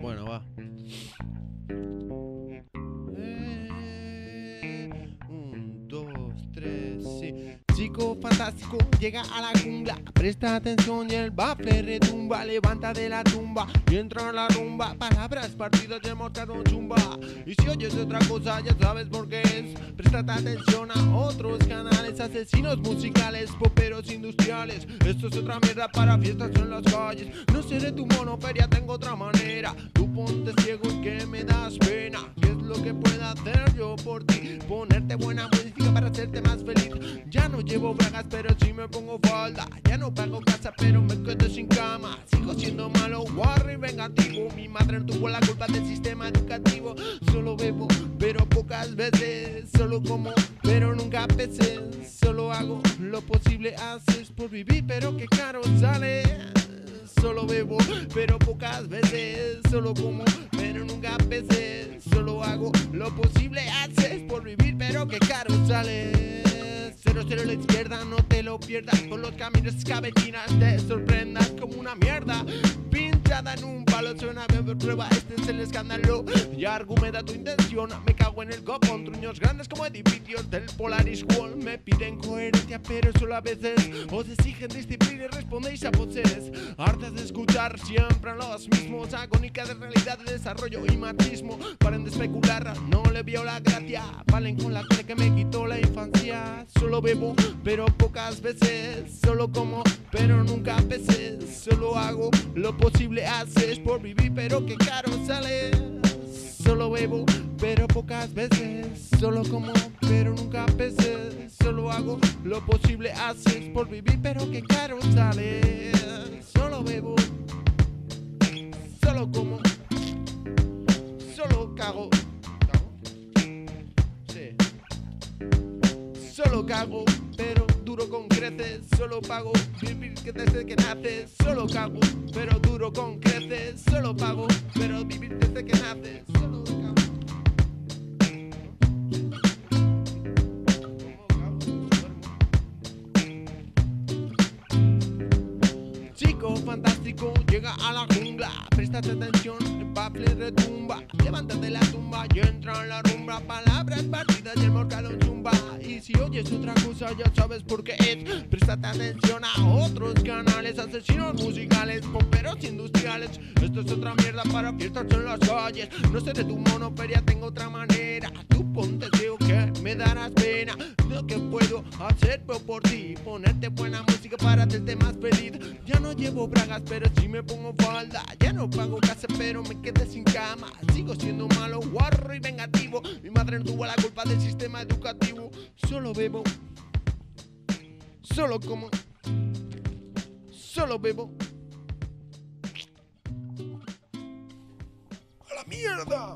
Bueno, va. Eh. Chico fantástico llega a la jungla, presta atención y el bafle retumba, levanta de la tumba y entra en la rumba. Palabras partidas de mostrado chumba. Y si oyes otra cosa, ya sabes por qué es. Presta atención a otros canales, asesinos musicales, poperos industriales. Esto es otra mierda para fiestas en las calles. No seré tu monoferia, tengo otra manera. Tú ponte ciego y que me das pena. ¿Qué es lo que puedo hacer yo por ti? Ponerte buena música para hacerte más feliz. Ya no llevo bragas, pero sí me pongo falda. Ya no pago casa, pero me quedo sin cama. Sigo siendo malo, guarro y vengativo. Mi madre no tuvo la culpa del sistema educativo. Solo bebo, pero pocas veces. Solo como, pero nunca pesé. Solo hago lo posible, haces por vivir, pero qué caro sale. Solo bebo, pero pocas veces. Solo como, pero nunca pesé. Solo hago lo posible, haces por vivir, pero qué caro sale. Cero, cero a la izquierda, no te lo pierdas. Con los caminos escabetinas te sorprendas como una mierda. Pinchada en un palo, suena bien, pero prueba. Este es el escándalo. Y argumenta tu intención. Me cago en el copón, truños grandes como edificios del Polaris Wall. Me piden coherencia, pero solo a veces. Os exigen disciplina y respondéis a voces. Hartas de escuchar siempre a los mismos. Agónica de realidad, de desarrollo y machismo. Paren de especular, no le vio la gracia. Valen con la tele que me quitó la infancia. Solo bebo, pero pocas veces. Solo como, pero nunca pesé. Solo hago lo posible, haces por vivir, pero qué caro sale. Solo bebo, pero pocas veces. Solo como, pero nunca pesé. Solo hago lo posible, haces por vivir, pero qué caro sale. Solo bebo, solo como, solo cago. Solo cago, creces. Solo pago vivir que desde que naces. Solo cago, pero duro con creces. Solo pago, pero vivir desde que naces. Solo cago. Chico fantástico llega a la jungla, préstate atención, el bafle retumba, levanta de la tumba y entra en la rumba, palabras partidas Oyes otra cosa ya sabes por qué es, préstate atención a otros canales, asesinos musicales, pomperos industriales. Esto es otra mierda para fiestas en las calles, no seré tu monoferia, tengo otra manera. Tú ponte ciego que me darás pena, lo que puedo hacer por ti, ponerte buena música para hacerte más feliz. Ya no llevo bragas, pero sí me pongo falda. Ya no pago casa, pero me quedé sin cama. Sigo siendo malo, guarro y vengativo. Mi madre no tuvo la culpa del sistema educativo. Solo bebo, solo como, solo bebo. ¡A la mierda!